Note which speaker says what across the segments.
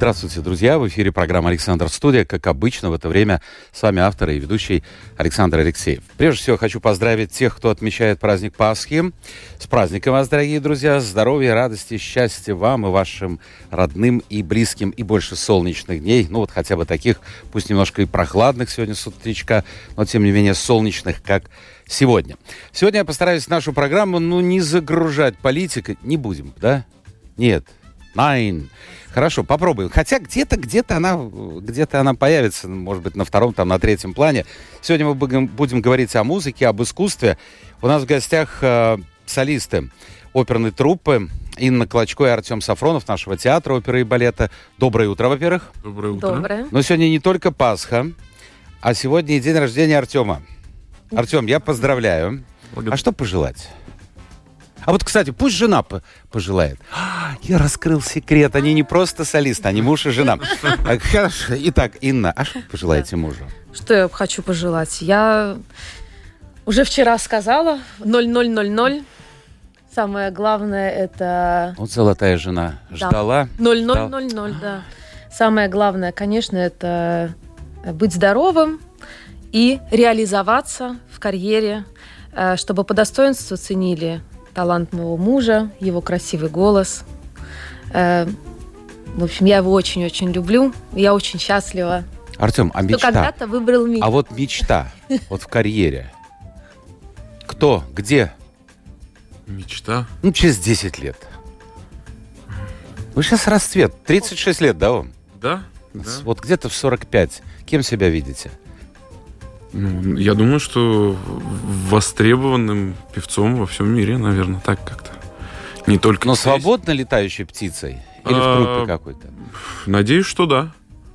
Speaker 1: Здравствуйте, друзья! В эфире программа «Александр Студия». Как обычно, в это время с вами автор и ведущий Александр Алексеев. Прежде всего, хочу поздравить тех, кто отмечает праздник Пасхи. С праздником вас, дорогие друзья! Здоровья, радости, счастья вам и вашим родным и близким, и больше солнечных дней. Ну, вот хотя бы таких, пусть немножко и прохладных сегодня с утречка, но тем не менее солнечных, как сегодня. Сегодня я постараюсь нашу программу, ну, не загружать политикой. Не будем, да? Нет. Nine. Хорошо, попробуем. Хотя где-то, где-то она, где-то она появится, может быть, на втором, там, на третьем плане. Сегодня мы будем, будем говорить о музыке, об искусстве. У нас в гостях э, солисты оперной труппы Инна Клочко и Артем Сафронов нашего театра оперы и балета. Доброе утро, во-первых.
Speaker 2: Доброе утро.
Speaker 3: Доброе.
Speaker 1: Но сегодня не только Пасха, а сегодня и день рождения Артема. Артем, я поздравляю.
Speaker 2: Благодарю.
Speaker 1: А что пожелать? А вот, кстати, пусть жена по- пожелает. А, Я раскрыл секрет. Они не просто солисты, они муж и жена. А, Хорошо. Итак, Инна, а что вы пожелаете мужу?
Speaker 4: Что я хочу пожелать? Я уже вчера сказала 0000. Самое главное это
Speaker 1: Вот золотая жена
Speaker 4: Да.
Speaker 1: ждала.
Speaker 4: 0000, да. Самое главное, конечно, это быть здоровым и реализоваться в карьере, э, чтобы по достоинству ценили талант моего мужа, его красивый голос. Э, В общем, я его очень-очень люблю. Я очень счастлива,
Speaker 1: Артем, а
Speaker 4: что
Speaker 1: мечта?
Speaker 4: когда-то выбрал меня.
Speaker 1: А вот мечта, вот в карьере. Кто, где?
Speaker 2: Мечта.
Speaker 1: Ну, через 10 лет. Вы сейчас расцвет. 36 лет, да, вам?
Speaker 2: Да?
Speaker 1: Вот где-то в 45. Кем себя видите?
Speaker 2: Ну, я думаю, что востребованным певцом во всем мире, наверное, так как-то. Не только
Speaker 1: Но
Speaker 2: здесь.
Speaker 1: свободно летающей птицей? Или в
Speaker 2: А,
Speaker 1: труппе какой-то?
Speaker 2: Надеюсь, что да.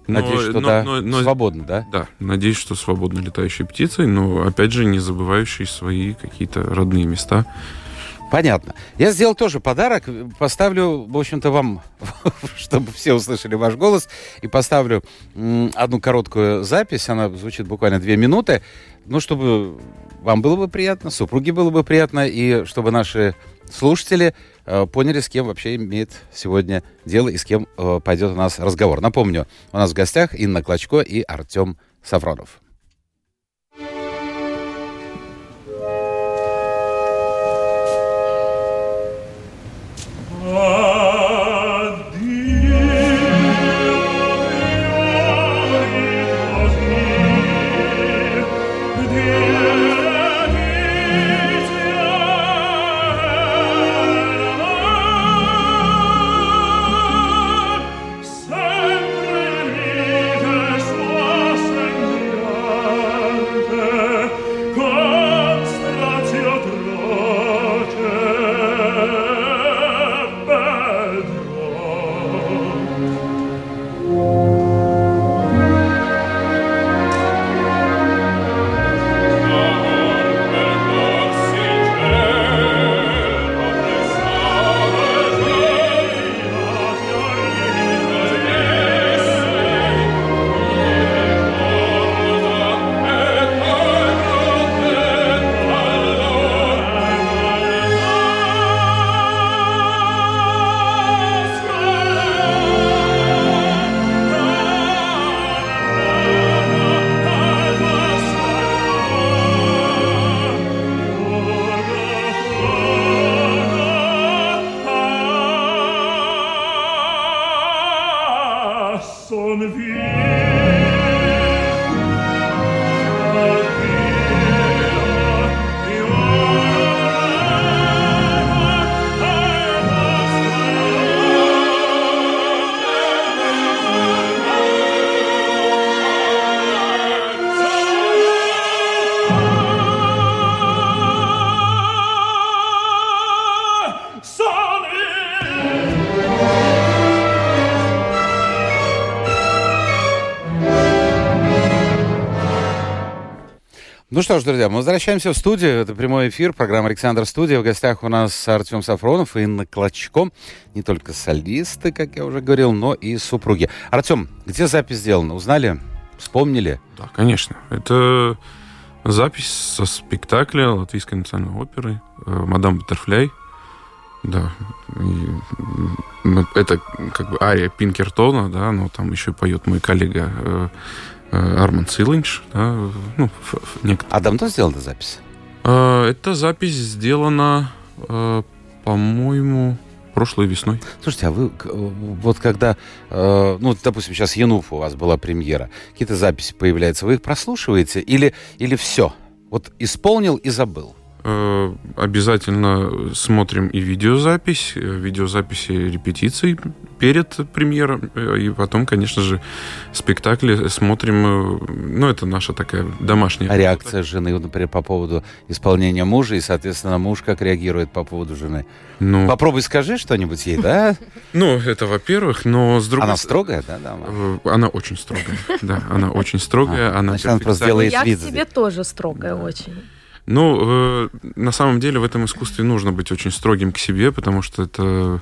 Speaker 2: Но-
Speaker 1: Надеюсь, что
Speaker 2: но-
Speaker 1: да.
Speaker 2: но- но-
Speaker 1: Свободно, да?
Speaker 2: Да, надеюсь, что свободно летающей птицей, но опять же не забывающей свои какие-то родные места.
Speaker 1: Понятно. Я сделал тоже подарок. Поставлю, в общем-то, вам, чтобы все услышали ваш голос, и поставлю одну короткую запись. Она звучит буквально две минуты. Ну, чтобы вам было бы приятно, супруге было бы приятно, и чтобы наши слушатели э, поняли, с кем вообще имеет сегодня дело и с кем э, пойдет у нас разговор. Напомню, у нас в гостях Инна Клочко и Артем Сафронов. Что ж, друзья, мы возвращаемся в студию. Это прямой эфир, программа «Александр Студия». В гостях у нас Артем Сафронов и Инна Клочко. Не только солисты, как я уже говорил, но и супруги. Артем, где запись сделана? Узнали? Вспомнили?
Speaker 2: Да, конечно. Это запись со спектакля Латвийской национальной оперы э, «Мадам Баттерфляй». Да. И, это как бы ария Пинкертона, да, но там еще поет мой коллега э, Арман Силинч. Да, ну,
Speaker 1: некоторые. А давно сделана запись?
Speaker 2: Эта запись сделана, по-моему, прошлой весной.
Speaker 1: Слушайте, а вы вот когда, э, ну, допустим, сейчас Януф у вас была премьера, какие-то записи появляются, вы их прослушиваете или, или все? Вот исполнил и забыл?
Speaker 2: Э, обязательно смотрим и видеозапись, э, видеозаписи репетиций перед премьером, э, и потом, конечно же, спектакли смотрим. Ну, это наша такая домашняя...
Speaker 1: А реакция жены, например, по поводу исполнения мужа, и, соответственно, муж как реагирует по поводу жены? Ну, Попробуй скажи что-нибудь ей, да?
Speaker 2: Ну, это во-первых, но с другой
Speaker 1: Она строгая, да,
Speaker 2: дама? Она очень строгая, да, она очень строгая.
Speaker 1: Она просто делает
Speaker 4: вид. Я к себе тоже строгая очень.
Speaker 2: Ну, э, на самом деле в этом искусстве нужно быть очень строгим к себе, потому что это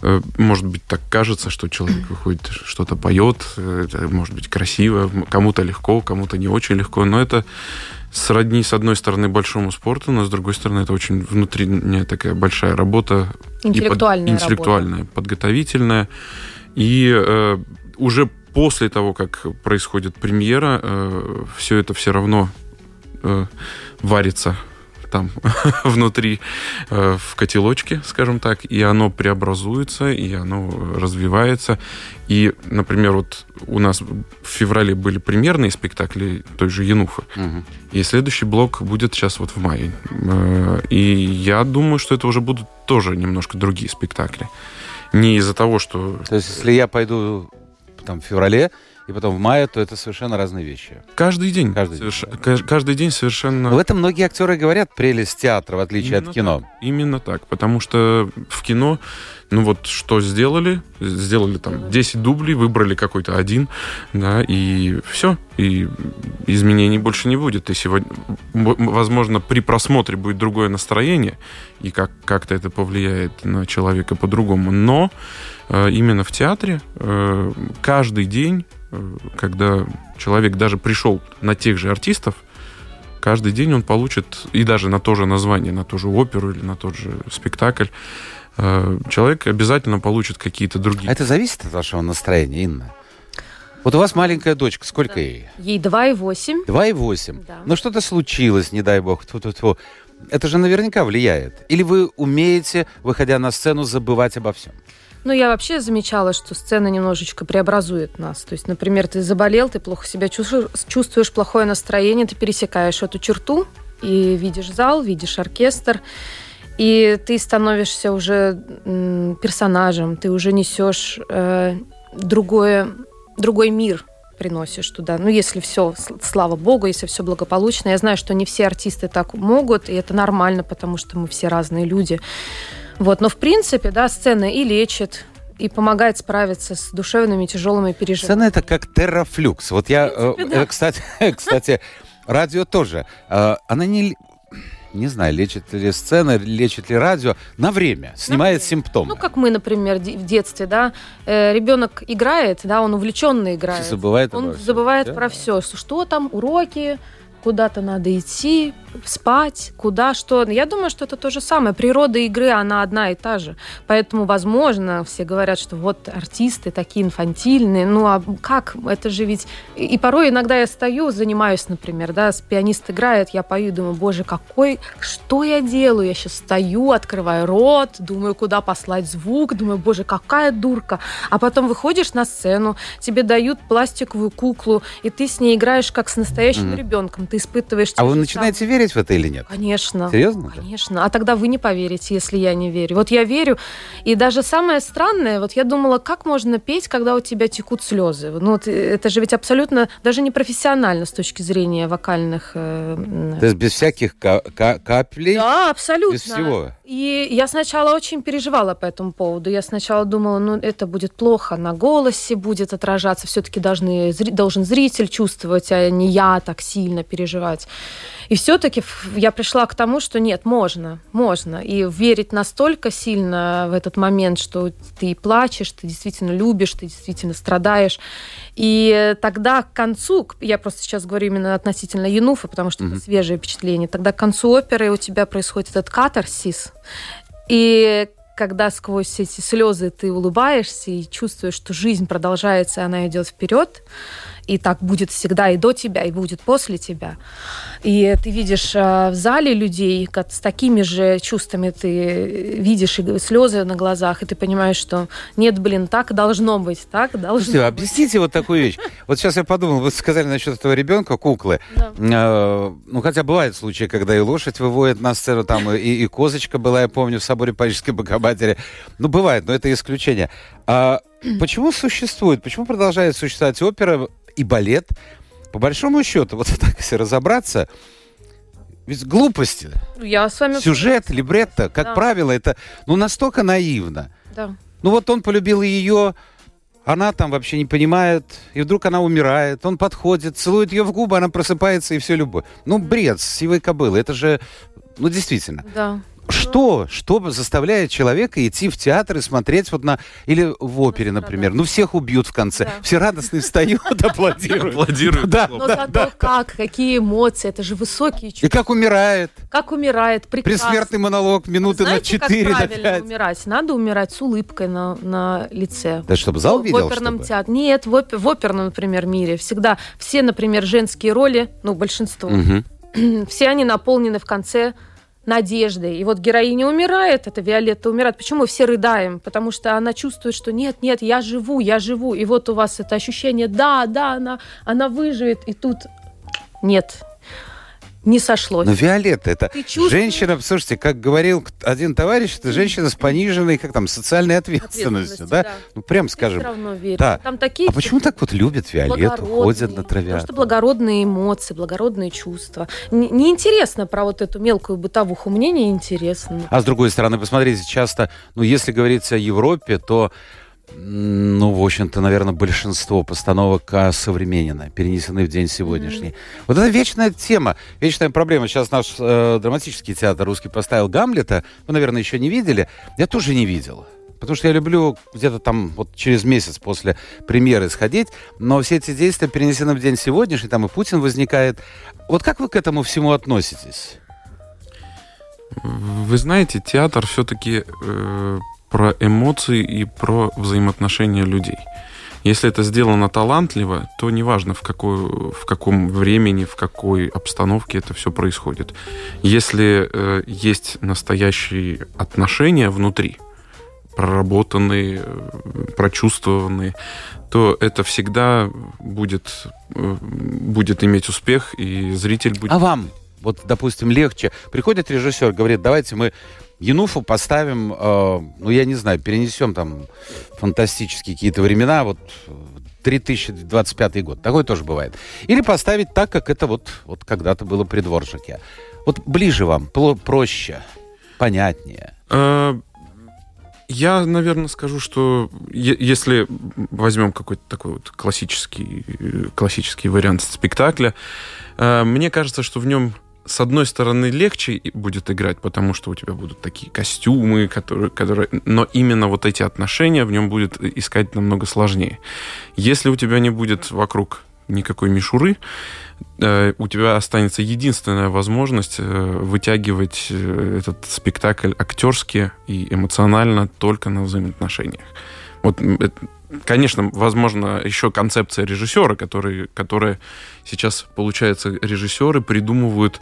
Speaker 2: э, может быть так кажется, что человек выходит, что-то поет, это может быть красиво, кому-то легко, кому-то не очень легко, но это сродни, с одной стороны, большому спорту, но с другой стороны, это очень внутренняя такая большая работа.
Speaker 4: Интеллектуальная
Speaker 2: под, Интеллектуальная, работа. подготовительная. И э, уже после того, как происходит премьера, э, все это все равно э, варится там внутри э, в котелочке, скажем так, и оно преобразуется, и оно развивается. И, например, вот у нас в феврале были премьерные спектакли той же Януфа. Угу. И следующий блок будет сейчас вот в мае. Э, и я думаю, что это уже будут тоже немножко другие спектакли. Не из-за того, что...
Speaker 1: То есть, если я пойду там в феврале, и потом в мае, то это совершенно разные вещи.
Speaker 2: Каждый день. Каждый, Соверш... день. Каждый день совершенно...
Speaker 1: Но в этом многие актеры говорят прелесть театра, в отличие
Speaker 2: Именно
Speaker 1: от кино.
Speaker 2: Так. Именно так. Потому что в кино, ну вот что сделали, сделали там 10 дублей, выбрали какой-то один, да, и все. И изменений больше не будет. И сегодня, возможно, при просмотре будет другое настроение, и как- как-то это повлияет на человека по-другому. Но э, именно в театре э, каждый день когда человек даже пришел на тех же артистов, каждый день он получит, и даже на то же название, на ту же оперу или на тот же спектакль, э, человек обязательно получит какие-то другие.
Speaker 1: А это зависит от вашего настроения, Инна? Вот у вас маленькая дочка, сколько да. ей?
Speaker 4: Ей 2,8.
Speaker 1: 2,8? Да. Ну что-то случилось, не дай бог. Тьфу -тьфу -тьфу. Это же наверняка влияет. Или вы умеете, выходя на сцену, забывать обо всем?
Speaker 4: Ну, я вообще замечала, что сцена немножечко преобразует нас. То есть, например, ты заболел, ты плохо себя чувствуешь, плохое настроение, ты пересекаешь эту черту и видишь зал, видишь оркестр, и ты становишься уже персонажем, ты уже несешь э, другое, другой мир приносишь туда. Ну, если все, слава богу, если все благополучно. Я знаю, что не все артисты так могут, и это нормально, потому что мы все разные люди. Вот, но в принципе, да, сцена и лечит, и помогает справиться с душевными тяжелыми переживаниями.
Speaker 1: Сцена это как террафлюкс. Вот я, принципе, э, да. кстати, кстати, радио тоже. Э, она не не знаю, лечит ли сцена, лечит ли радио, на время, снимает на время. симптомы.
Speaker 4: Ну, как мы, например, в детстве, да, э, ребенок играет, да, он увлеченно играет.
Speaker 1: Забывает
Speaker 4: Он забывает да? про все, что там, уроки, куда-то надо идти, спать, куда, что. Я думаю, что это то же самое. Природа игры, она одна и та же. Поэтому, возможно, все говорят, что вот артисты такие инфантильные. Ну, а как? Это же ведь... И порой иногда я стою, занимаюсь, например, да, пианист играет, я пою, думаю, боже, какой... Что я делаю? Я сейчас стою, открываю рот, думаю, куда послать звук, думаю, боже, какая дурка. А потом выходишь на сцену, тебе дают пластиковую куклу, и ты с ней играешь как с настоящим mm-hmm. ребенком. Ты испытываешь...
Speaker 1: А вы начинаете верить верить в это или нет?
Speaker 4: Конечно.
Speaker 1: Серьезно?
Speaker 4: Конечно. А тогда вы не поверите, если я не верю. Вот я верю. И даже самое странное, вот я думала, как можно петь, когда у тебя текут слезы? Ну, вот э, это же ведь абсолютно даже не профессионально с точки зрения вокальных...
Speaker 1: Э, То есть без всяких каплей?
Speaker 4: Да, абсолютно.
Speaker 1: Без всего?
Speaker 4: И я сначала очень переживала по этому поводу. Я сначала думала, ну, это будет плохо, на голосе будет отражаться. Все-таки должны, должен зритель чувствовать, а не я так сильно переживаю переживать. И все-таки я пришла к тому, что нет, можно, можно. И верить настолько сильно в этот момент, что ты плачешь, ты действительно любишь, ты действительно страдаешь. И тогда к концу, я просто сейчас говорю именно относительно Януфа, потому что mm-hmm. это свежее впечатление, тогда к концу оперы у тебя происходит этот катарсис. И когда сквозь эти слезы ты улыбаешься и чувствуешь, что жизнь продолжается, и она идет вперед, и так будет всегда и до тебя, и будет после тебя. И ты видишь э, в зале людей, как с такими же чувствами ты видишь и слезы на глазах, и ты понимаешь, что нет, блин, так должно быть, так должно Слушайте,
Speaker 1: быть. объясните вот такую вещь. Вот сейчас я подумал, вы сказали насчет этого ребенка, куклы. Да. Э, ну, хотя бывают случаи, когда и лошадь выводит на сцену, там и, и козочка была, я помню, в соборе Парижской Богоматери. Ну, бывает, но это исключение. А почему существует, почему продолжает существовать опера и балет, по большому счету, вот так если разобраться, ведь глупости.
Speaker 4: Я с вами...
Speaker 1: Сюжет, либретто, как да. правило, это ну настолько наивно.
Speaker 4: Да.
Speaker 1: Ну вот он полюбил ее, она там вообще не понимает, и вдруг она умирает, он подходит, целует ее в губы, она просыпается, и все любовь. Ну, бред, сивой кобылы, это же, ну, действительно.
Speaker 4: Да.
Speaker 1: Что, что заставляет человека идти в театр и смотреть вот на... Или в опере, например. Ну, всех убьют в конце. Да. Все радостные встают, аплодируют.
Speaker 2: Аплодируют.
Speaker 4: Да, Но зато как, какие эмоции. Это же высокие чувства.
Speaker 1: И как умирает.
Speaker 4: Как умирает, прекрасно.
Speaker 1: Пресмертный монолог минуты на 4, на 5.
Speaker 4: умирать? Надо умирать с улыбкой на, на лице.
Speaker 1: Да, чтобы зал видел,
Speaker 4: В оперном театре. Нет, в, опер, в оперном, например, мире. Всегда все, например, женские роли, ну, большинство, все они наполнены в конце надеждой. И вот героиня умирает, это Виолетта умирает. Почему все рыдаем? Потому что она чувствует, что нет, нет, я живу, я живу. И вот у вас это ощущение, да, да, она, она выживет. И тут нет, не сошлось.
Speaker 1: Но Виолетта, это чувствуешь... женщина, слушайте, как говорил один товарищ, это женщина с пониженной, как там, социальной ответственностью, да? да? Ну, прям скажем.
Speaker 4: все равно верю.
Speaker 1: Да.
Speaker 4: Там такие...
Speaker 1: А почему так вот любят Виолетту, ходят на траве?
Speaker 4: Потому что благородные эмоции, благородные чувства. Неинтересно про вот эту мелкую бытовуху, мне неинтересно.
Speaker 1: А с другой стороны, посмотрите, часто, ну, если говорить о Европе, то ну, в общем-то, наверное, большинство постановок современные, перенесены в день сегодняшний. Mm-hmm. Вот это вечная тема, вечная проблема. Сейчас наш э, драматический театр русский поставил Гамлета. Вы, наверное, еще не видели. Я тоже не видел. Потому что я люблю где-то там вот через месяц после премьеры сходить, но все эти действия перенесены в день сегодняшний, там и Путин возникает. Вот как вы к этому всему относитесь?
Speaker 2: Вы знаете, театр все-таки э, про эмоции и про взаимоотношения людей. Если это сделано талантливо, то неважно в, какой, в каком времени, в какой обстановке это все происходит. Если э, есть настоящие отношения внутри, проработанные, прочувствованные, то это всегда будет, э, будет иметь успех, и зритель будет...
Speaker 1: А вам, вот, допустим, легче. Приходит режиссер, говорит, давайте мы Януфу поставим, э, ну, я не знаю, перенесем там фантастические какие-то времена, вот 3025 год. Такое тоже бывает. Или поставить так, как это вот, вот когда-то было при Дворжике. Вот ближе вам, проще, понятнее.
Speaker 2: Э, я, наверное, скажу, что если возьмем какой-то такой вот классический, классический вариант спектакля, э, мне кажется, что в нем с одной стороны, легче будет играть, потому что у тебя будут такие костюмы, которые, которые... но именно вот эти отношения в нем будет искать намного сложнее. Если у тебя не будет вокруг никакой мишуры, э, у тебя останется единственная возможность э, вытягивать э, этот спектакль актерски и эмоционально только на взаимоотношениях. Вот Конечно, возможно, еще концепция режиссера, который, которая сейчас, получается, режиссеры придумывают,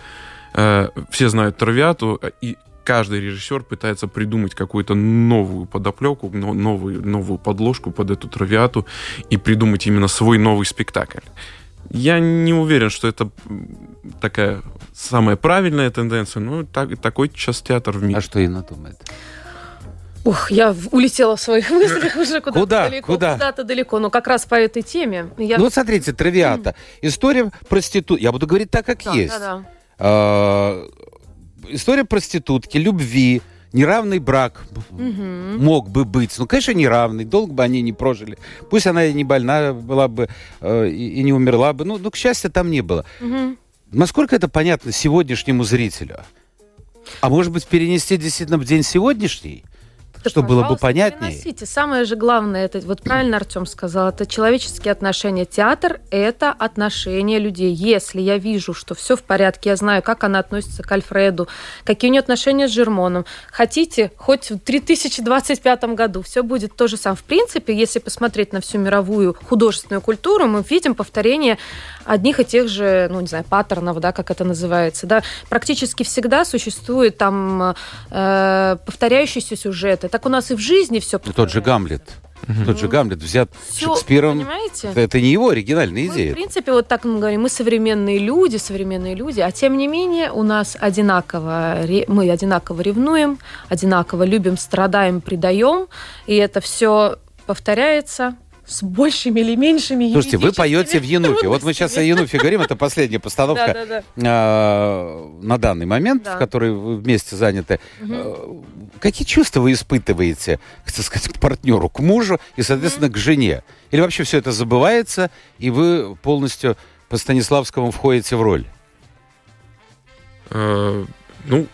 Speaker 2: э, все знают Травиату, и каждый режиссер пытается придумать какую-то новую подоплеку, новую, новую подложку под эту Травиату и придумать именно свой новый спектакль. Я не уверен, что это такая самая правильная тенденция, но так, такой сейчас театр в мире.
Speaker 1: А что Инна думает?
Speaker 4: Ух, я улетела в своих мыслях уже куда-то
Speaker 1: Куда?
Speaker 4: далеко.
Speaker 1: Куда?
Speaker 4: Куда-то далеко, но как раз по этой теме.
Speaker 1: Я... Ну вот смотрите, травиата. История проститут. Я буду говорить так, как
Speaker 4: да,
Speaker 1: есть.
Speaker 4: Да, да.
Speaker 1: А, история проститутки, любви, неравный брак угу. мог бы быть. Ну, конечно, неравный, долго бы они не прожили. Пусть она и не больна была бы, э, и, и не умерла бы. Ну, ну, к счастью, там не было.
Speaker 4: Угу.
Speaker 1: Насколько это понятно сегодняшнему зрителю? А может быть, перенести действительно в день сегодняшний?
Speaker 4: Да,
Speaker 1: чтобы было бы понятнее.
Speaker 4: переносите. Самое же главное, это вот правильно Артем сказал, это человеческие отношения. Театр – это отношения людей. Если я вижу, что все в порядке, я знаю, как она относится к Альфреду, какие у нее отношения с Жермоном. Хотите, хоть в 3025 году все будет то же самое. В принципе, если посмотреть на всю мировую художественную культуру, мы видим повторение одних и тех же, ну, не знаю, паттернов, да, как это называется. Да. Практически всегда существует там э, повторяющийся сюжет. Так у нас и в жизни все
Speaker 1: Тот же Гамлет. Тот же Гамлет взят
Speaker 4: Всё,
Speaker 1: Шекспиром.
Speaker 4: Понимаете?
Speaker 1: Это не его оригинальная
Speaker 4: Мы, в
Speaker 1: идея.
Speaker 4: принципе, вот так мы говорим, мы современные люди, современные люди, а тем не менее у нас одинаково, мы одинаково ревнуем, одинаково любим, страдаем, предаем, и это все повторяется с большими или меньшими
Speaker 1: Слушайте, вы поете в Януфе. Вот мы сейчас о Януфе говорим, это последняя постановка а, на данный момент, в которой вы вместе заняты. А, Какие чувства вы испытываете, так сказать, к партнеру, к мужу и, соответственно, к жене? Или вообще все это забывается, и вы полностью по Станиславскому входите в роль?
Speaker 2: Э, ну,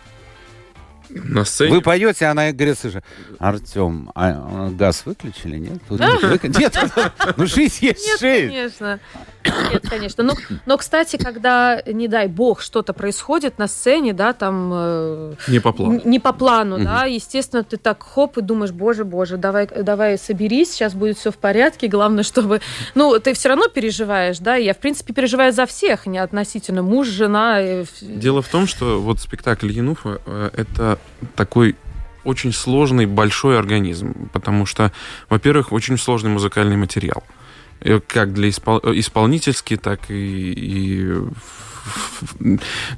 Speaker 2: на сцене...
Speaker 1: Вы поете, а она говорит, слушай, Артем, а, а газ выключили, нет? Тут нет, вык- нет, ну жизнь есть
Speaker 4: Нет,
Speaker 1: жизнь.
Speaker 4: конечно. Нет, конечно. Но, но, кстати, когда, не дай бог, что-то происходит на сцене, да, там э,
Speaker 2: Не по плану.
Speaker 4: не по плану,
Speaker 1: Мгм.
Speaker 4: да, естественно, ты так хоп и думаешь, боже, боже, давай, давай соберись, сейчас будет все в порядке, главное, чтобы, ну, ты все равно переживаешь, да, я, в принципе, переживаю за всех, не относительно муж, жена. э, в-
Speaker 2: Дело в том, что вот спектакль Януфа э, это такой очень сложный большой организм, потому что, во-первых, очень сложный музыкальный материал, Э, как для испол- э, исполнительский, так и, и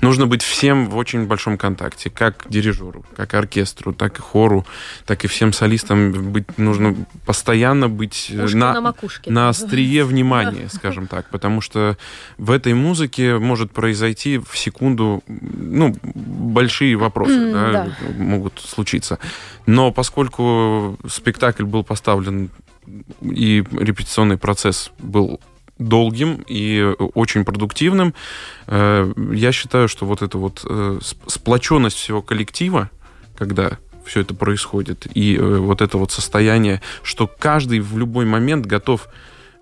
Speaker 2: нужно быть всем в очень большом контакте, как дирижеру, как оркестру, так и хору, так и всем солистам быть нужно постоянно быть э,
Speaker 4: на, макушке.
Speaker 2: на острие внимания, скажем так, потому что в этой музыке может произойти в секунду, ну, большие вопросы да,
Speaker 4: да.
Speaker 2: могут случиться. Но поскольку спектакль был поставлен и репетиционный процесс был долгим и очень продуктивным, э, я считаю, что вот эта вот э, сп- сплоченность всего коллектива, когда все это происходит, и э, вот это вот состояние, что каждый в любой момент готов,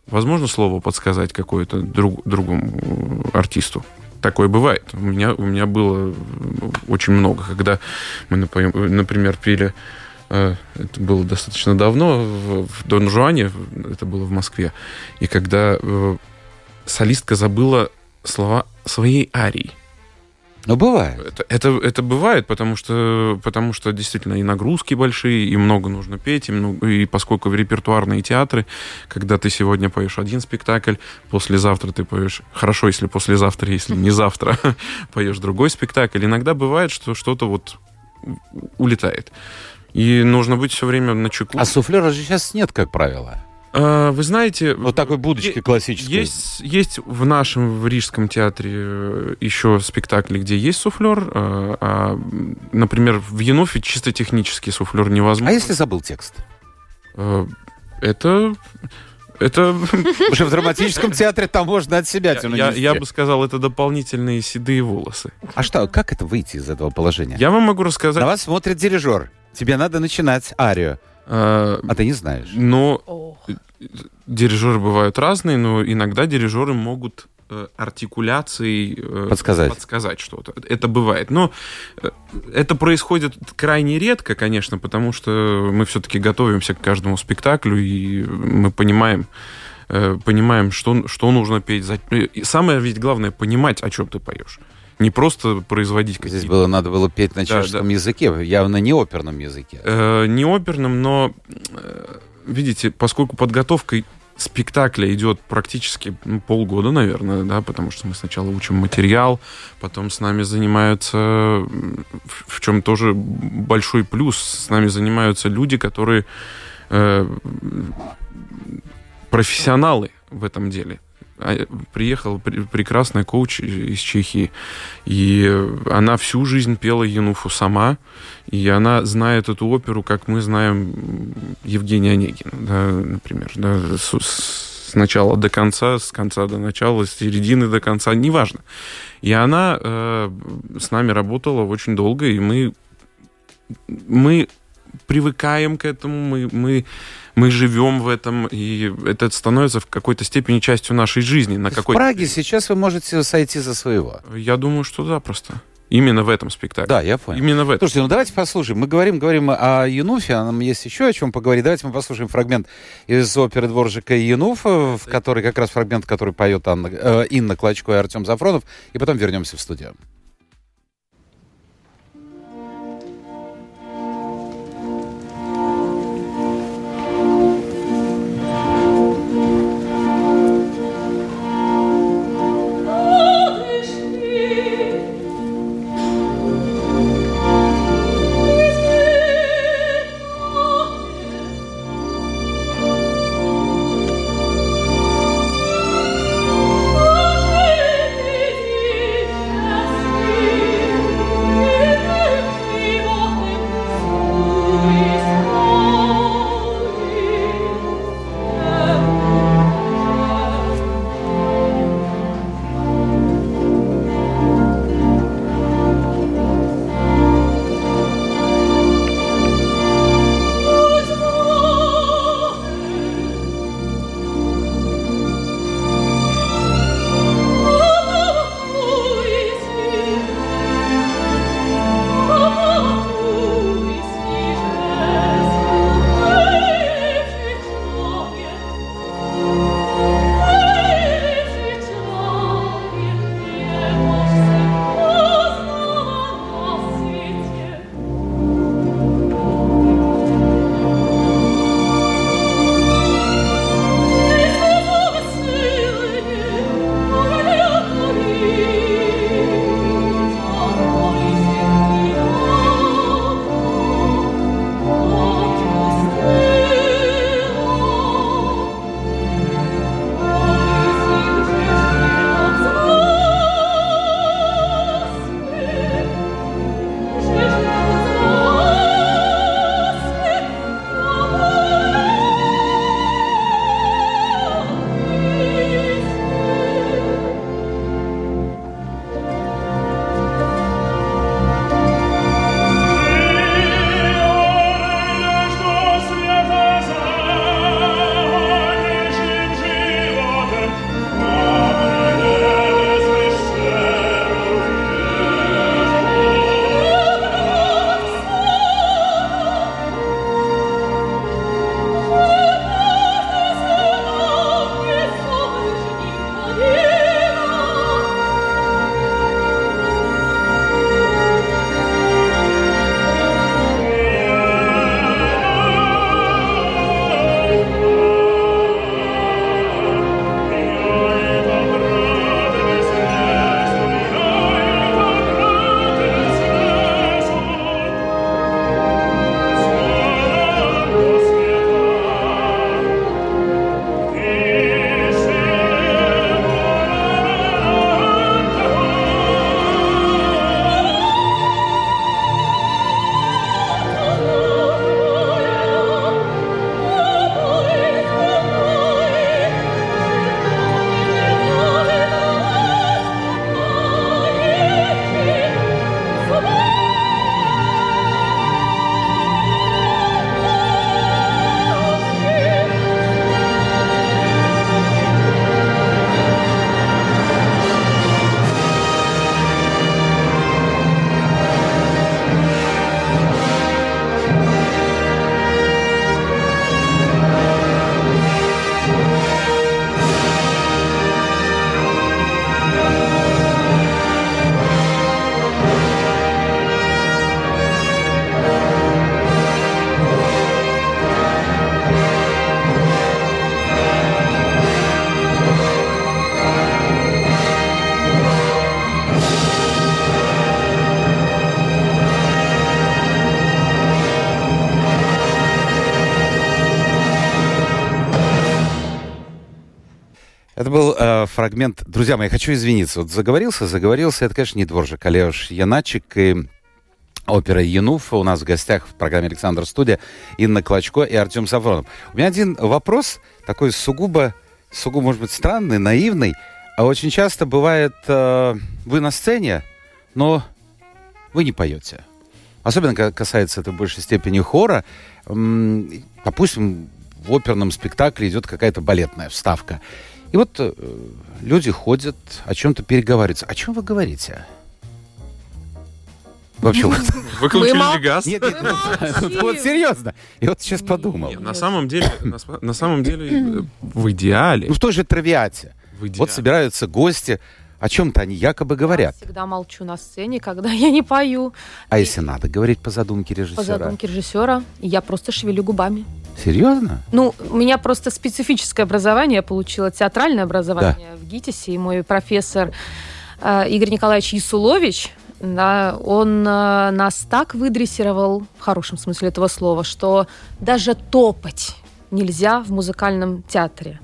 Speaker 2: возможно, слово подсказать какое-то друг, другому артисту. Такое бывает. У меня, у меня было очень много, когда мы, например, пели это было достаточно давно, в, Дон Жуане, это было в Москве, и когда э, солистка забыла слова своей арии.
Speaker 1: Ну, бывает.
Speaker 2: Это, это, это бывает, потому что, потому что действительно и нагрузки большие, и много нужно петь, и, много- и поскольку в репертуарные театры, когда ты сегодня поешь один спектакль, послезавтра ты поешь, хорошо, если послезавтра, если не завтра, поешь другой спектакль, иногда бывает, что что-то вот улетает. И нужно быть все время на чеку.
Speaker 1: А суфлера же сейчас нет, как правило.
Speaker 2: А, вы знаете...
Speaker 1: Вот такой будочки классической.
Speaker 2: Есть, есть в нашем в Рижском театре э, еще спектакли, где есть суфлер. э, а, например, в Януфе чисто технический суфлер
Speaker 1: А
Speaker 2: невозможно.
Speaker 1: если забыл текст?
Speaker 2: Э, Это... Это...
Speaker 1: Что в драматическом театре там можно от себя
Speaker 2: Я, я- я бы сказал, это дополнительные седые волосы.
Speaker 1: А что, как это выйти из этого положения?
Speaker 2: Я вам могу
Speaker 1: На
Speaker 2: рассказать...
Speaker 1: вас смотрит дирижер. Тебе надо начинать арию,
Speaker 2: э,
Speaker 1: а ты не знаешь.
Speaker 2: Но
Speaker 4: Ох.
Speaker 2: дирижеры бывают разные, но иногда дирижеры могут э, артикуляцией э,
Speaker 1: Подсказать.
Speaker 2: подсказать что-то. Это бывает. Но э, это происходит крайне редко, конечно, потому что мы все-таки готовимся к каждому спектаклю, и мы понимаем, понимаем, что, что нужно петь. И Самое ведь главное понимать, о чем ты поешь. Не просто производить
Speaker 1: Здесь
Speaker 2: какие-то
Speaker 1: было, надо было петь на
Speaker 2: Да,
Speaker 1: чешском языке, явно не оперном языке.
Speaker 2: Э, не оперным, но, э, видите, поскольку подготовка спектакля идет практически ну, полгода, наверное, да, потому что мы сначала учим материал, потом с нами занимаются, в чем тоже большой плюс, с нами занимаются люди, которые э, профессионалы в этом деле. А, Приехала пр- прекрасная коуч из Чехии, и она всю жизнь пела Януфу сама, и она знает эту оперу, как мы знаем Евгения Онегина, да, например, да, с- с начала до конца, с конца до начала, с середины до конца, неважно. И она э, с нами работала очень долго, и мы, мы привыкаем к этому, мы, мы, мы живем в этом, и это становится в какой-то степени частью нашей жизни. На какой...
Speaker 1: В Праге сейчас вы можете сойти за своего.
Speaker 2: Я думаю, что да, просто. Именно в этом спектакле.
Speaker 1: Да, я понял.
Speaker 2: Именно в этом.
Speaker 1: Слушайте, ну давайте послушаем. Мы говорим, говорим о Януфе, а нам есть еще о чем поговорить. Давайте мы послушаем фрагмент из оперы Дворжика Януфа, в который как раз фрагмент, который поет Анна, э, Инна Клочко и Артем Зафронов, и потом вернемся в студию. Фрагмент... Друзья мои, хочу извиниться. Вот заговорился, заговорился. Это, конечно, не Дворжик, а Леош Яначек и опера «Януф». У нас в гостях в программе «Александр Студия» Инна Клочко и Артем Сафронов. У меня один вопрос, такой сугубо сугубо, может быть, странный, наивный. А очень часто бывает, э, вы на сцене, но вы не поете. Особенно, когда касается это в большей степени хора. Допустим, в оперном спектакле идет какая-то балетная вставка. И вот э, люди ходят, о чем-то переговариваются. О чем вы говорите? Вообще, вот-
Speaker 2: Выключили
Speaker 4: мол-
Speaker 2: газ?
Speaker 1: нет, нет,
Speaker 4: молчим.
Speaker 1: вот серьезно. Я вот сейчас подумал.
Speaker 2: Нет, на самом деле, на самом деле, э, в идеале,
Speaker 1: Ну, в той же травиате.
Speaker 2: в идеале.
Speaker 1: Вот собираются гости, о чем-то они якобы говорят.
Speaker 4: Я всегда молчу на сцене, когда я не пою.
Speaker 1: А если надо говорить по задумке режиссера?
Speaker 4: По задумке режиссера, я просто шевелю губами.
Speaker 1: Серьезно?
Speaker 4: Ну, у меня просто специфическое образование, я получила театральное образование в ГИТИСе, и мой профессор э, Игорь Николаевич Ясулович, да, он э, нас так выдрессировал, в хорошем смысле этого слова, что даже топать нельзя в музыкальном театре.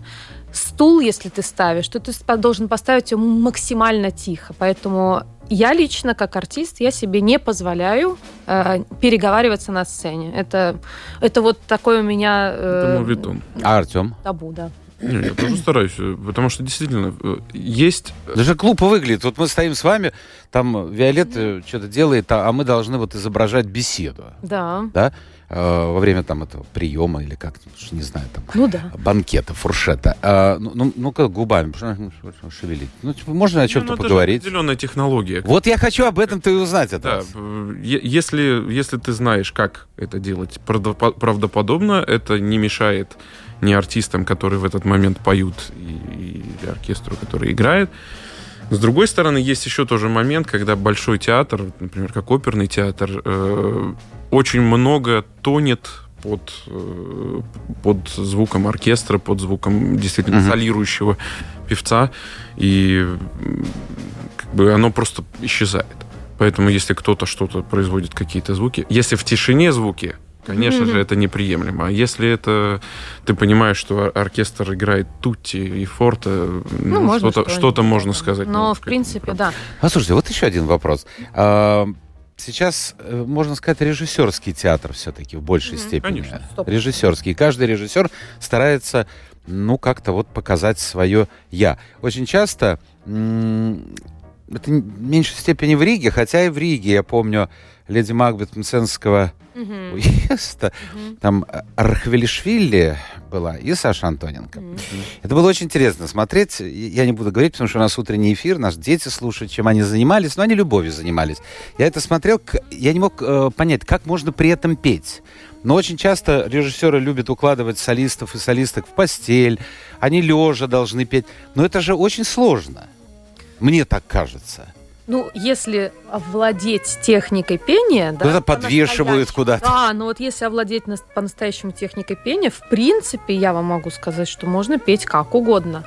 Speaker 4: Стул, если ты ставишь, то ты должен поставить его максимально тихо. Поэтому я лично, как артист, я себе не позволяю э, переговариваться на сцене. Это, это вот такой у меня э,
Speaker 2: Это мовитон.
Speaker 1: А Артем?
Speaker 4: табу, да.
Speaker 2: Не, я тоже стараюсь, э, потому что действительно э, есть...
Speaker 1: Даже глупо выглядит. Вот мы стоим с вами, там Виолетта что-то делает, а а мы должны вот изображать беседу,
Speaker 4: Да.
Speaker 1: да, э, во время там этого приема или как, уж не знаю, там,
Speaker 4: Ну да.
Speaker 1: банкета, фуршета. А, ну, ну, ну-ка, губами ну, шевелить. Ну, типа, можно о чем-то
Speaker 2: Ну, это же
Speaker 1: поговорить?
Speaker 2: определенная технология.
Speaker 1: Вот я хочу об этом-то и узнать от
Speaker 2: Да,
Speaker 1: вас.
Speaker 2: э, если, если ты знаешь, как это делать правдопо- правдоподобно, это не мешает ни артистам, которые в этот момент поют, и, или оркестру, который играет. С другой стороны, есть еще тоже момент, когда большой театр, например, как оперный театр, э, очень много тонет под, э, под звуком оркестра, под звуком действительно
Speaker 1: Мгм.
Speaker 2: солирующего певца, и как бы оно просто исчезает. Поэтому если кто-то что-то производит, какие-то звуки, если в тишине звуки, конечно
Speaker 4: Мгм.
Speaker 2: же, это неприемлемо. А если это ты понимаешь, что ор- оркестр играет тутти и форте, ну,
Speaker 4: можно
Speaker 2: что-то, что-то можно сказать.
Speaker 4: Но,
Speaker 2: ну,
Speaker 4: в принципе, да.
Speaker 1: Послушайте, вот еще один вопрос. Сейчас, э, можно сказать, режиссерский театр все-таки в большей
Speaker 4: Мгм.
Speaker 1: степени.
Speaker 2: Конечно.
Speaker 4: Стоп.
Speaker 1: Режиссерский. Каждый режиссер старается, ну, как-то вот показать свое «я». Очень часто, это в меньшей степени в Риге, хотя и в Риге, я помню, леди Макбет Мценского
Speaker 4: Мгм.
Speaker 1: уезда,
Speaker 4: Мгм.
Speaker 1: там э, Рахвелишвили была и Саша Антоненко.
Speaker 4: Мгм.
Speaker 1: Это было очень интересно смотреть. Я не буду говорить, потому что у нас утренний эфир, наши дети слушают, чем они занимались, но они любовью занимались. Я это смотрел, я не мог э, понять, как можно при этом петь. Но очень часто режиссеры любят укладывать солистов и солисток в постель. Они лежа должны петь. Но это же очень сложно. Мне так кажется.
Speaker 4: Ну, если овладеть техникой пения, да,
Speaker 1: Куда-то подвешивают куда-то.
Speaker 4: Да, но вот если овладеть нас- по-настоящему техникой пения, в принципе, я вам могу сказать, что можно петь как угодно.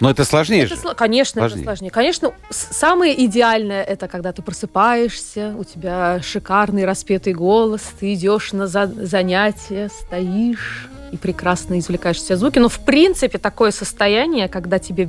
Speaker 1: Но это сложнее
Speaker 4: Это
Speaker 1: же.
Speaker 4: Конечно,
Speaker 1: Сложнее.
Speaker 4: это сложнее. Конечно, самое идеальное это когда ты просыпаешься, у тебя шикарный распетый голос, ты идешь на за- занятия, стоишь и прекрасно извлекаешь все звуки. Но в принципе такое состояние, когда тебе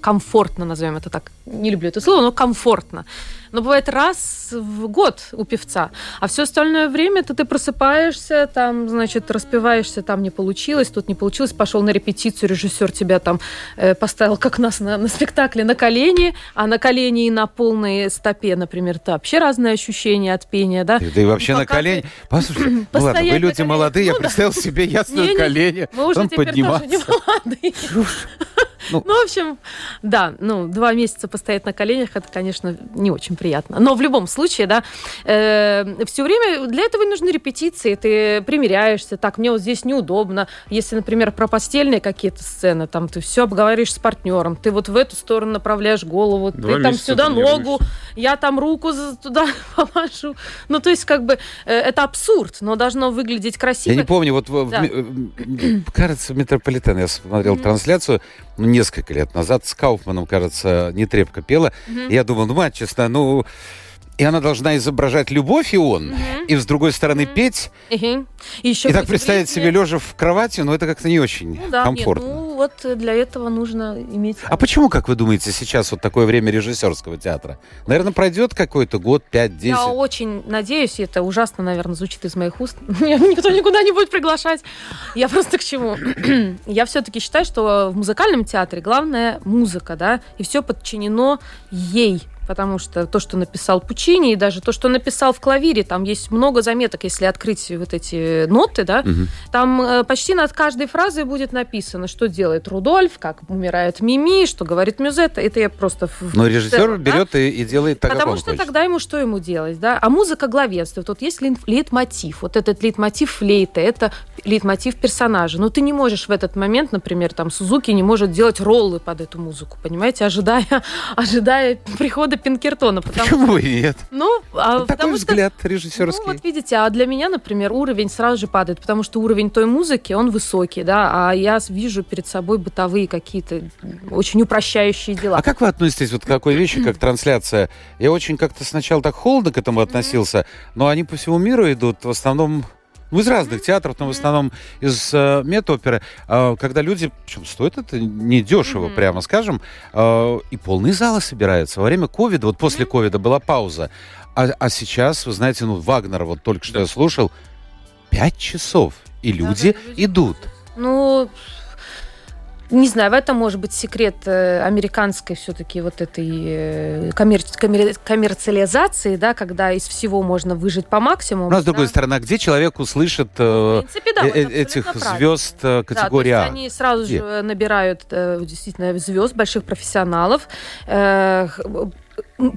Speaker 4: комфортно, назовем это так, не люблю это слово, но комфортно. Но бывает раз в год у певца, а все остальное время то ты просыпаешься, там, значит, распеваешься, там не получилось, тут не получилось, пошел на репетицию, режиссер тебя там э, поставил, как нас на, на спектакле, на колени, а на колени и на полной стопе, например, это вообще разные ощущения от пения, да?
Speaker 1: Да и вообще
Speaker 4: Ну,
Speaker 1: на колени. Послушайте, ну ладно, вы люди молодые, я
Speaker 4: Ну
Speaker 1: представил себе ясно
Speaker 4: Не-не,
Speaker 1: колени.
Speaker 4: Мы уже
Speaker 1: Ну.
Speaker 4: Ну, в общем, да, ну, два месяца постоять на коленях, это, конечно, не очень приятно. Но в любом случае, да, все время для этого нужны репетиции, ты примеряешься, так, мне вот здесь неудобно. Если, например, про постельные какие-то сцены, там, ты все обговариваешь с партнером, ты вот в эту сторону направляешь голову,
Speaker 2: Два
Speaker 4: ты там сюда ногу, я там руку туда положу. Ну, то есть, как бы, э, это абсурд, но должно выглядеть красиво.
Speaker 1: Я не помню, вот в- в
Speaker 4: Да.
Speaker 1: ми- м, кажется, Метрополитен, я смотрел трансляцию ну, несколько лет назад с Кауфманом, кажется, не трепка пела. И я думал, ну, мать, честно, ну... И она должна изображать любовь, и он, и с другой стороны петь.
Speaker 4: Мгм. И, еще
Speaker 1: И так представить себе лежа в кровати, ну, это как-то не очень
Speaker 4: Ну да,
Speaker 1: комфортно.
Speaker 4: Нет, ну, вот для этого нужно иметь...
Speaker 1: А почему, как вы думаете, сейчас вот такое время режиссерского театра? Наверное, пройдет какой-то год, 5-10?
Speaker 4: Я очень надеюсь, и это ужасно, наверное, звучит из моих уст. Меня никто никуда не будет приглашать. Я просто к чему? Я все-таки считаю, что в музыкальном театре главное музыка, да, и все подчинено ей потому что то, что написал Пучини, и даже то, что написал в клавире, там есть много заметок, если открыть вот эти ноты, да, угу. там э, почти над каждой фразой будет написано, что делает Рудольф, как умирает Мими, что говорит Мюзетта. Это я просто...
Speaker 1: Но режиссер целом, берет да? и, и делает так,
Speaker 4: Потому что тогда ему что ему делать, да? А музыка главенствует. Вот есть лейтмотив. Вот этот лейтмотив флейта, это лейтмотив персонажа. Но ты не можешь в этот момент, например, там Сузуки не может делать роллы под эту музыку, понимаете, ожидая, ожидая прихода Пинкертона.
Speaker 1: Потому Почему что... нет?
Speaker 4: Ну, а,
Speaker 1: Такой взгляд что, режиссерский.
Speaker 4: Ну, вот видите, а для меня, например, уровень сразу же падает, потому что уровень той музыки, он высокий, да, а я вижу перед собой бытовые какие-то очень упрощающие дела.
Speaker 1: А как вы относитесь вот к такой вещи, как трансляция? Я очень как-то сначала так холодно к этому относился, но они по всему миру идут в основном ну, из разных театров, но в основном из э, метоперы, э, когда люди, причем стоит это недешево, mm-hmm. прямо скажем, э, и полные залы собираются. Во время ковида, вот после ковида была пауза, а, а сейчас, вы знаете, ну, Вагнера, вот только что да. я слушал, пять часов, и люди да, да, идут.
Speaker 4: Ну, не знаю, в этом может быть секрет э, американской все-таки вот этой э, коммер... Коммер... коммерциализации, да, когда из всего можно выжить по максимуму.
Speaker 1: Но, с другой да? стороны, а где человек услышит э, принципе, да, э этих звезд категории да,
Speaker 4: А? Они сразу где? же набирают действительно звезд, больших профессионалов,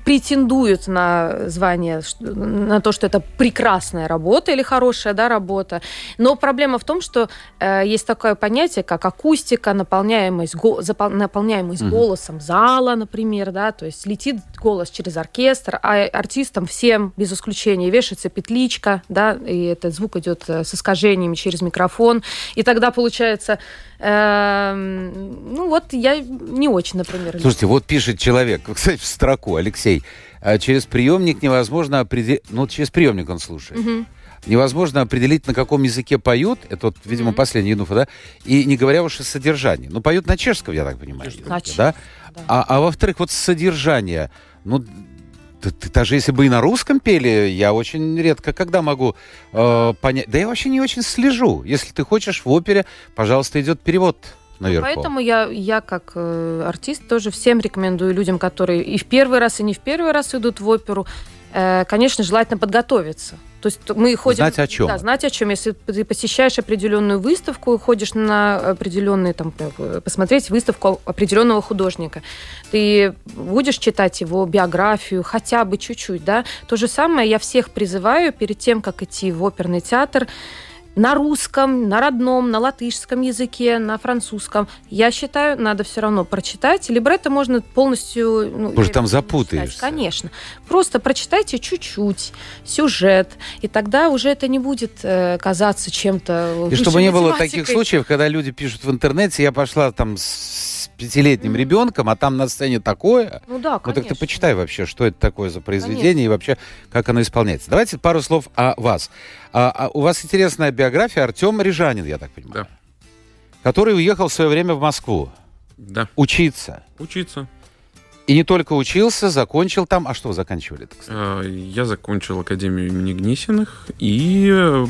Speaker 4: претендуют на звание, на то, что это прекрасная работа или хорошая да, работа. Но проблема в том, что э, есть такое понятие, как акустика, наполняемость, го, запол, наполняемость mm-hmm. голосом зала, например, да, то есть летит голос через оркестр, а артистам всем, без исключения, вешается петличка, да, и этот звук идет э, с искажениями через микрофон, и тогда получается Эм, ну вот я не очень, например.
Speaker 1: Слушайте, вот пишет человек, кстати, в строку, Алексей, «А через приемник невозможно определить, ну через приемник он слушает. Угу. Невозможно определить, на каком языке поют. Это, вот, видимо, mm-hmm. последний инфа, да? И не говоря уж о содержании. Ну, поют на чешском, я так понимаю. Значит, да? да. А, а во-вторых, вот содержание. Ну, даже если бы и на русском пели, я очень редко когда могу э, понять. Да я вообще не очень слежу. Если ты хочешь в опере, пожалуйста, идет перевод наверху.
Speaker 4: Поэтому я, я как э, артист тоже всем рекомендую людям, которые и в первый раз, и не в первый раз идут в оперу, э, конечно, желательно подготовиться. То есть мы ходим...
Speaker 1: Знать о чем.
Speaker 4: Да, знать о чем. Если ты посещаешь определенную выставку, ходишь на определенные, там, посмотреть выставку определенного художника, ты будешь читать его биографию хотя бы чуть-чуть, да? То же самое я всех призываю перед тем, как идти в оперный театр, на русском, на родном, на латышском языке, на французском. Я считаю, надо все равно прочитать. Либретто можно полностью...
Speaker 1: Ну, Может, там запутаешься.
Speaker 4: Конечно. Просто прочитайте чуть-чуть сюжет, и тогда уже это не будет э, казаться чем-то...
Speaker 1: И чтобы не было таких случаев, когда люди пишут в интернете, я пошла там с пятилетним ребенком, а там на сцене такое.
Speaker 4: Ну да, конечно.
Speaker 1: Ну так ты почитай вообще, что это такое за произведение конечно. и вообще, как оно исполняется. Давайте пару слов о вас. А, а у вас интересная биография Артем Рижанин, я так понимаю. Да. Который уехал в свое время в Москву.
Speaker 2: Да.
Speaker 1: Учиться.
Speaker 2: Учиться.
Speaker 1: И не только учился, закончил там. А что вы заканчивали?
Speaker 2: А, я закончил Академию имени Гнесиных и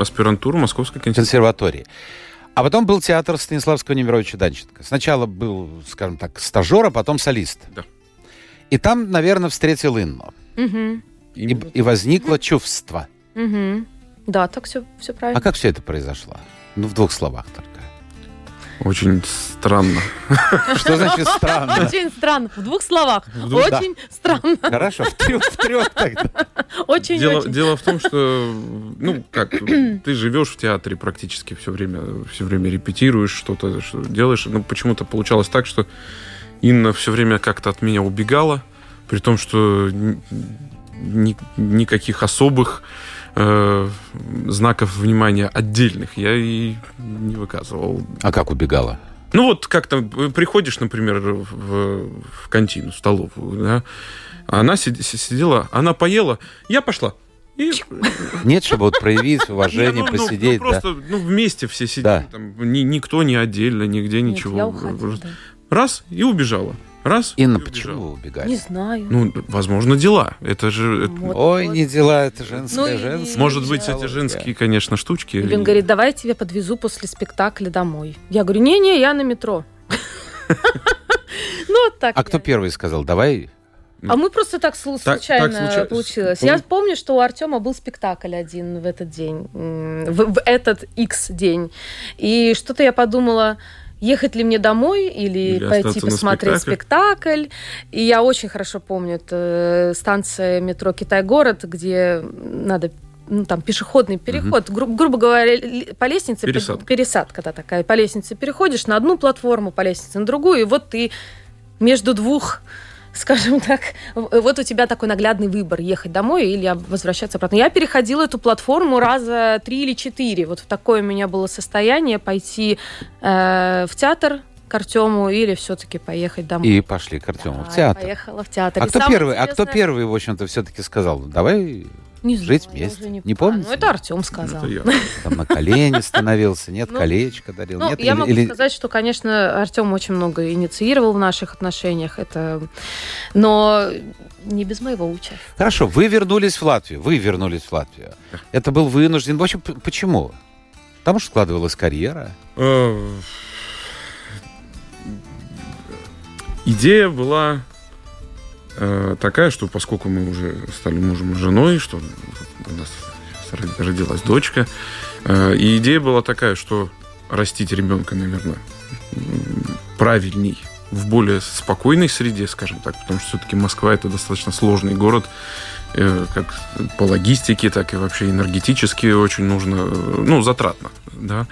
Speaker 2: аспирантуру Московской консерватории.
Speaker 1: А потом был театр Станиславского Немировича Данченко. Сначала был, скажем так, стажер, а потом солист.
Speaker 2: Да.
Speaker 1: И там, наверное, встретил Инну.
Speaker 4: Угу.
Speaker 1: И, и возникло угу. чувство.
Speaker 4: Угу. Да, так все, все правильно.
Speaker 1: А как все это произошло? Ну, в двух словах только.
Speaker 2: Очень странно.
Speaker 1: Что значит странно?
Speaker 4: Очень странно. В двух словах. Очень странно.
Speaker 1: Хорошо, в трех, в трех тогда.
Speaker 4: Очень,
Speaker 2: дело,
Speaker 4: очень.
Speaker 2: Дело в том, что, ну, как, ты живешь в театре практически все время, все время репетируешь что-то, что делаешь. Ну, почему-то получалось так, что Инна все время как-то от меня убегала, при том, что ни, никаких особых э, знаков внимания отдельных я и не выказывал.
Speaker 1: А как убегала?
Speaker 2: Ну вот как-то приходишь, например, в, в кантину, в столовую, да, она сидела, она поела, я пошла. И,
Speaker 1: Нет, чтобы вот проявить уважение,
Speaker 2: ну, ну, ну,
Speaker 1: посидеть, да?
Speaker 2: просто ну, вместе все сидим.
Speaker 1: Да.
Speaker 2: Там, ни- никто не отдельно, нигде
Speaker 4: Нет,
Speaker 2: ничего.
Speaker 4: я уходила,
Speaker 2: Просто
Speaker 4: да.
Speaker 2: Раз и убежала. Раз
Speaker 1: Инна,
Speaker 2: и
Speaker 1: почему вы убегали?
Speaker 4: Не знаю.
Speaker 2: Ну, возможно, дела. Это же... это-
Speaker 4: Вот,
Speaker 1: Ой,
Speaker 4: вот.
Speaker 1: не дела, это женское,
Speaker 4: Ну
Speaker 1: женское.
Speaker 2: может быть,
Speaker 1: Пожалуйста.
Speaker 2: эти женские, конечно, штучки.
Speaker 4: Или он говорит, давай я тебя подвезу после спектакля домой. Я говорю, не-не, я на метро. Ну, вот так.
Speaker 1: А кто первый сказал, давай?
Speaker 4: А мы просто так
Speaker 2: Так-
Speaker 4: случайно
Speaker 2: так случа-
Speaker 4: получилось.
Speaker 2: Пол-
Speaker 4: Я помню, что у Артема был спектакль один в этот день, в, в этот X день. И что-то я подумала, ехать ли мне домой или,
Speaker 2: Или
Speaker 4: пойти посмотреть спектакль. И я очень хорошо помню, это станция метро Китай-город, где надо ну, там пешеходный переход, гру- грубо говоря, по лестнице
Speaker 2: Пересадка.
Speaker 4: пересадка да, такая. По лестнице переходишь на одну платформу, по лестнице на другую, и вот ты между двух скажем так, в- вот у тебя такой наглядный выбор, ехать домой или возвращаться обратно. Я переходила эту платформу раза три или четыре. Вот в такое у меня было состояние пойти э, в театр к Артему или все-таки поехать домой.
Speaker 1: И пошли к Артему в
Speaker 4: Да,
Speaker 1: театр.
Speaker 4: Поехала в театр.
Speaker 1: А
Speaker 4: И
Speaker 1: кто первый, а кто
Speaker 4: интересное-
Speaker 1: первый, в общем-то, все-таки сказал, давай
Speaker 4: Не
Speaker 1: жить
Speaker 4: знаю,
Speaker 1: вместе? Не
Speaker 4: помню.
Speaker 1: помните?
Speaker 4: Ну, это Артем сказал.
Speaker 2: Это я.
Speaker 1: там на колени становился, нет,
Speaker 4: Ну,
Speaker 1: колечко дарил,
Speaker 4: Ну,
Speaker 1: нет?
Speaker 4: я
Speaker 1: или-
Speaker 4: могу
Speaker 1: или-
Speaker 4: сказать, что, конечно, Артем очень много инициировал в наших отношениях. Это... Но не без моего участия.
Speaker 1: Хорошо, вы вернулись в Латвию, вы вернулись в Латвию. Это был вынужден. В общем, почему? Потому что складывалась карьера.
Speaker 2: Э, Идея была такая, что поскольку мы уже стали мужем и женой, что у нас ро- родилась дочка, э, и идея была такая, что растить ребенка, наверное, правильней в более спокойной среде, скажем так, потому что все-таки Москва это достаточно сложный город, э, как по логистике, так и вообще энергетически очень нужно, э, ну, затратно, да.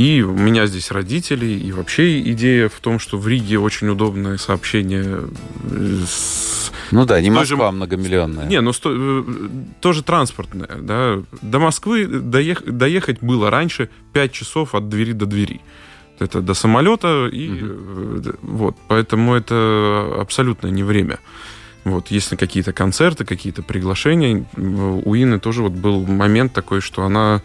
Speaker 2: И у меня здесь родители, и вообще идея в том, что в Риге очень удобное сообщение э, с...
Speaker 1: Ну да, не
Speaker 2: Той же-
Speaker 1: Москва многомиллионная.
Speaker 2: Не, ну сто- э, тоже транспортное, да. До Москвы доех- доехать было раньше 5 часов от двери до двери. Это до самолета, и д- вот, поэтому это абсолютно не время. Вот, если какие-то концерты, какие-то приглашения, у Инны тоже вот был момент такой, что она...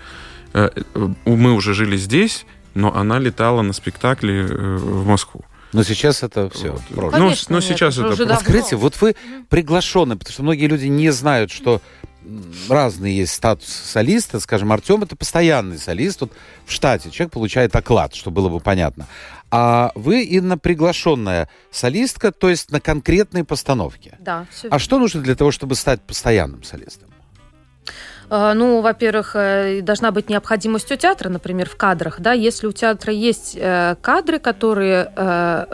Speaker 2: э, э, Мы уже жили здесь, но она летала на спектакли э, в Москву.
Speaker 1: Но сейчас это все.
Speaker 2: Вот.
Speaker 1: прошлое.
Speaker 2: Ну,
Speaker 4: Конечно,
Speaker 2: но
Speaker 4: нет,
Speaker 2: сейчас
Speaker 4: это
Speaker 2: это
Speaker 4: уже
Speaker 1: вот вы приглашенный, потому что многие люди не знают, что м, разные есть статус солиста. Скажем, Артем это постоянный солист. Вот в штате человек получает оклад, что было бы понятно. А вы, Инна, приглашенная солистка, то есть на конкретной постановке.
Speaker 4: Да, все
Speaker 1: А что нужно для того, чтобы стать постоянным солистом?
Speaker 4: А, Ну, во-первых, э, должна быть необходимость у театра, например, в кадрах, да, если у театра есть э, кадры, которые... э,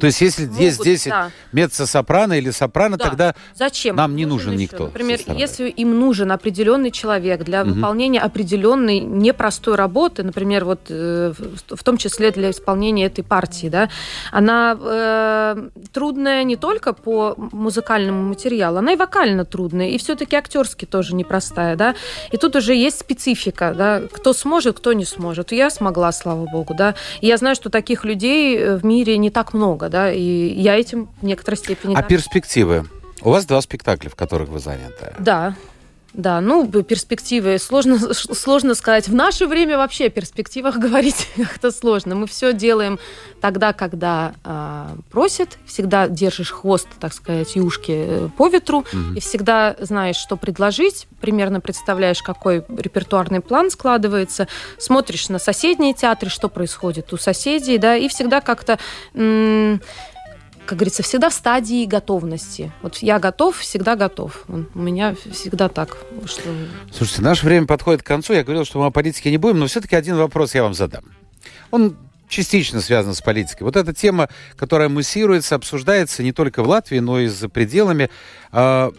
Speaker 1: То есть, если
Speaker 4: могут,
Speaker 1: есть 10
Speaker 4: да.
Speaker 1: меццо-сопрано или сопрано,
Speaker 4: Да.
Speaker 1: тогда
Speaker 4: Зачем?
Speaker 1: Нам не нужен
Speaker 4: еще?
Speaker 1: никто
Speaker 4: Например, если им нужен определенный человек для
Speaker 1: Мгм.
Speaker 4: выполнения определенной непростой работы, например, вот э, в в том числе для исполнения этой партии, да, она э, трудная не только по музыкальному материалу, она и вокально трудная, и все-таки актерски тоже непростая, да. И тут уже есть специфика, да, кто сможет, кто не сможет. Я смогла, слава богу, да. И я знаю, что таких людей э, в мире не так много, да, и я этим в некоторой степени...
Speaker 1: А
Speaker 4: горжусь.
Speaker 1: перспективы? У вас два спектакля, в которых вы заняты.
Speaker 4: Да. Да, ну, перспективы сложно, сложно сказать. В наше время вообще о перспективах говорить как-то сложно. Мы все делаем тогда, когда а, просят. Всегда держишь хвост, так сказать, юшки э, по ветру.
Speaker 1: Мгм.
Speaker 4: И всегда знаешь, что предложить. Примерно представляешь, какой репертуарный план складывается. Смотришь на соседние театры, что происходит у соседей, да, и всегда как-то... как говорится, всегда в стадии готовности. Вот я готов, всегда готов. У меня всегда так, что...
Speaker 1: Слушайте, наше время подходит к концу. Я говорил, что мы о политике не будем, но все-таки один вопрос я вам задам. Он частично связан с политикой. Вот эта тема, которая муссируется, обсуждается не только в Латвии, но и за пределами. А,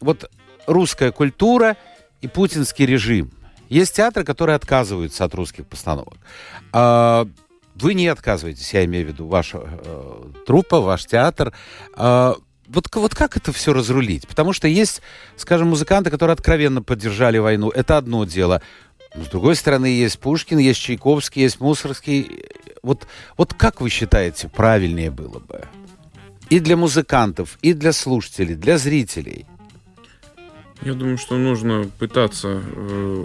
Speaker 1: вот русская культура и путинский режим. Есть театры, которые отказываются от русских постановок. А, вы не отказываетесь, я имею в виду ваша э, труппа, ваш театр. А, вот, вот как это все разрулить? Потому что есть, скажем, музыканты, которые откровенно поддержали войну. Это одно дело. Но, с другой стороны, есть Пушкин, есть Чайковский, есть Мусорский. Вот, вот как вы считаете, правильнее было бы? И для музыкантов, и для слушателей, для зрителей.
Speaker 2: Я думаю, что нужно пытаться э,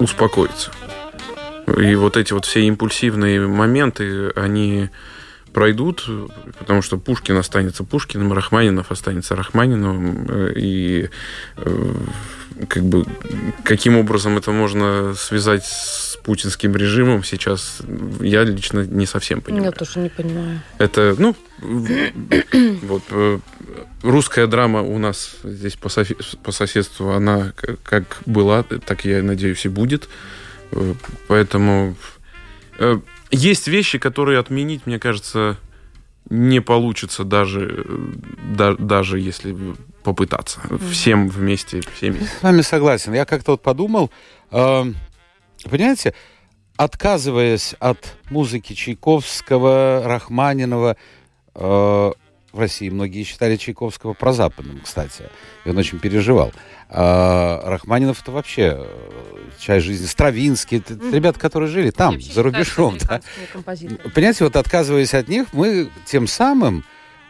Speaker 2: успокоиться. И вот эти вот все импульсивные моменты, они пройдут, потому что Пушкин останется Пушкиным, Рахманинов останется Рахманиновым, э, и э, как бы каким образом это можно связать с путинским режимом сейчас, я лично не совсем понимаю.
Speaker 4: Я тоже не понимаю.
Speaker 2: Это, ну, вот э, русская драма у нас здесь по, по соседству, она как была, так я надеюсь и будет. Поэтому есть вещи, которые отменить, мне кажется, не получится даже, да, даже если попытаться. Всем вместе, всеми.
Speaker 1: С вами согласен. Я как-то вот подумал, э, понимаете, отказываясь от музыки Чайковского, Рахманинова, э, в России многие считали Чайковского прозападным, кстати. И он очень переживал. А Рахманинов это вообще э, часть жизни. Стравинский, это mm-hmm. ребята, которые жили там, за рубежом. Да. Понимаете, вот отказываясь от них, мы тем самым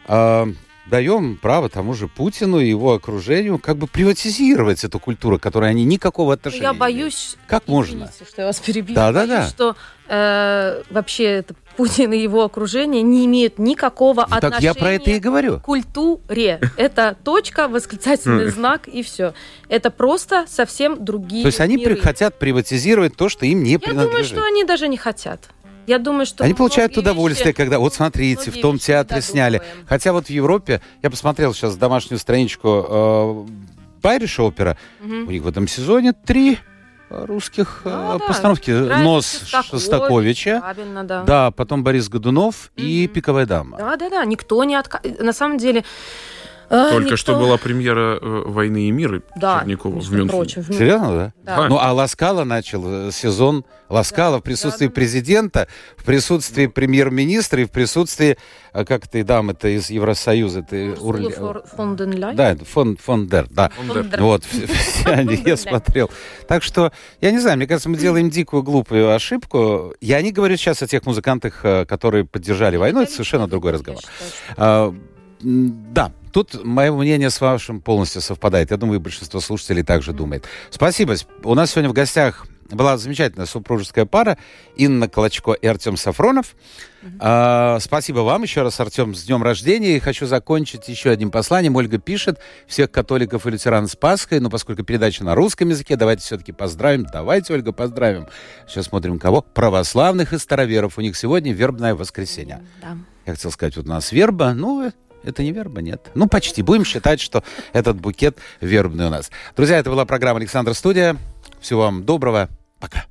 Speaker 1: э, даем право тому же Путину и его окружению как бы приватизировать эту культуру, к которой они никакого отношения
Speaker 4: я боюсь.
Speaker 1: Как можно?
Speaker 4: что я вас перебью.
Speaker 1: Да, да, да.
Speaker 4: что э, вообще это Путин и его окружение не имеют никакого ну, отношения
Speaker 1: так я про это и говорю.
Speaker 4: к культуре. Это точка, восклицательный знак и все. Это просто совсем другие
Speaker 1: То есть они
Speaker 4: миры.
Speaker 1: хотят приватизировать то, что им не
Speaker 4: я
Speaker 1: принадлежит.
Speaker 4: Я думаю, что они даже не хотят. Я думаю, что
Speaker 1: они получают удовольствие, вещи, когда вот смотрите, в том театре сняли. Хотя вот в Европе я посмотрел сейчас домашнюю страничку э, опера. Угу. У них в этом сезоне три русских ну, постановки. Да. Нос Шостаковича.
Speaker 4: Правильно, да.
Speaker 1: Да, потом Борис Годунов mm-hmm. и Пиковая дама.
Speaker 4: Да, да, да. Никто не отказывает. На самом деле.
Speaker 2: Э, Только никто... что была премьера э, «Войны и мира» да, Черникова в Мюнхене.
Speaker 1: Прочим, в Серьезно, да? да? Ну, а Ласкала начал сезон Ласкала да, в присутствии да, президента, в присутствии премьер-министра и в присутствии, как ты, дам, это из Евросоюза. Ты,
Speaker 4: Урли... Фон ден
Speaker 1: Да, фон, фон дер, да. Фон дер. Вот, все они, я смотрел. Так что, я не знаю, мне кажется, мы делаем дикую, глупую ошибку. Я не говорю сейчас о тех музыкантах, э, которые поддержали войну, это совершенно другой разговор. А, да, тут мое мнение с вашим полностью совпадает. Я думаю, большинство слушателей также думает. Спасибо. У нас сегодня в гостях была замечательная супружеская пара Инна Колочко и Артем Сафронов. Mm-hmm. А, спасибо вам еще раз, Артем, с днем рождения. И хочу закончить еще одним посланием. Ольга пишет всех католиков и лютеран с Пасхой, но поскольку передача на русском языке, давайте все-таки поздравим. Давайте, Ольга, поздравим. Сейчас смотрим кого? Православных и староверов. У них сегодня вербное воскресенье.
Speaker 4: Да.
Speaker 1: Я хотел сказать, вот у нас верба, ну, это не верба, нет. Ну, почти. Будем считать, что этот букет вербный у нас. Друзья, это была программа «Александр Студия». Всего вам доброго. Пока.